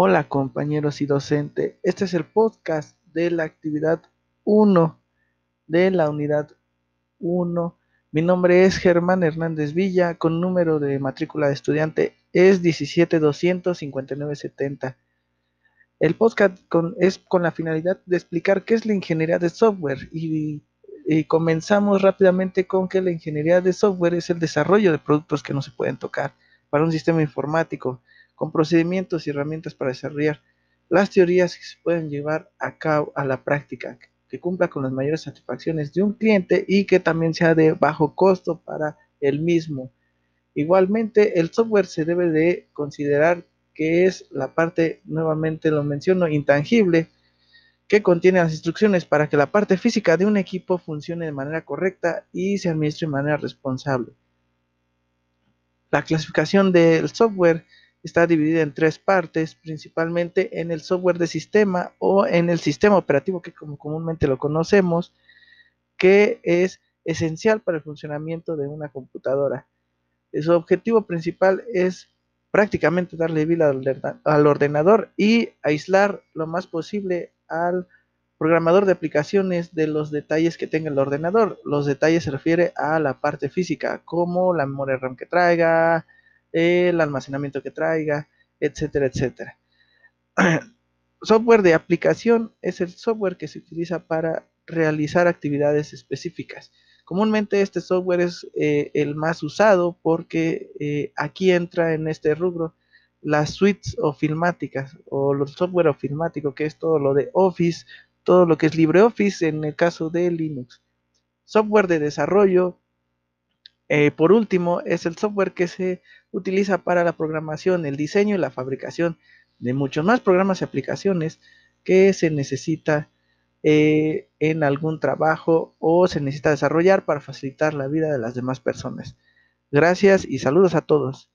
Hola compañeros y docente, este es el podcast de la actividad 1 de la unidad 1. Mi nombre es Germán Hernández Villa, con número de matrícula de estudiante es 1725970. El podcast es con la finalidad de explicar qué es la ingeniería de software y comenzamos rápidamente con que la ingeniería de software es el desarrollo de productos que no se pueden tocar para un sistema informático con procedimientos y herramientas para desarrollar las teorías que se pueden llevar a cabo a la práctica, que cumpla con las mayores satisfacciones de un cliente y que también sea de bajo costo para el mismo. Igualmente, el software se debe de considerar que es la parte, nuevamente lo menciono, intangible, que contiene las instrucciones para que la parte física de un equipo funcione de manera correcta y se administre de manera responsable. La clasificación del software está dividida en tres partes, principalmente en el software de sistema o en el sistema operativo que como comúnmente lo conocemos, que es esencial para el funcionamiento de una computadora. Su objetivo principal es prácticamente darle vida al ordenador y aislar lo más posible al programador de aplicaciones de los detalles que tenga el ordenador. Los detalles se refiere a la parte física, como la memoria RAM que traiga, el almacenamiento que traiga, etcétera, etcétera. software de aplicación es el software que se utiliza para realizar actividades específicas. Comúnmente este software es eh, el más usado porque eh, aquí entra en este rubro las suites o filmáticas o los software filmático que es todo lo de Office, todo lo que es LibreOffice en el caso de Linux. Software de desarrollo, eh, por último, es el software que se utiliza para la programación, el diseño y la fabricación de muchos más programas y aplicaciones que se necesita eh, en algún trabajo o se necesita desarrollar para facilitar la vida de las demás personas. Gracias y saludos a todos.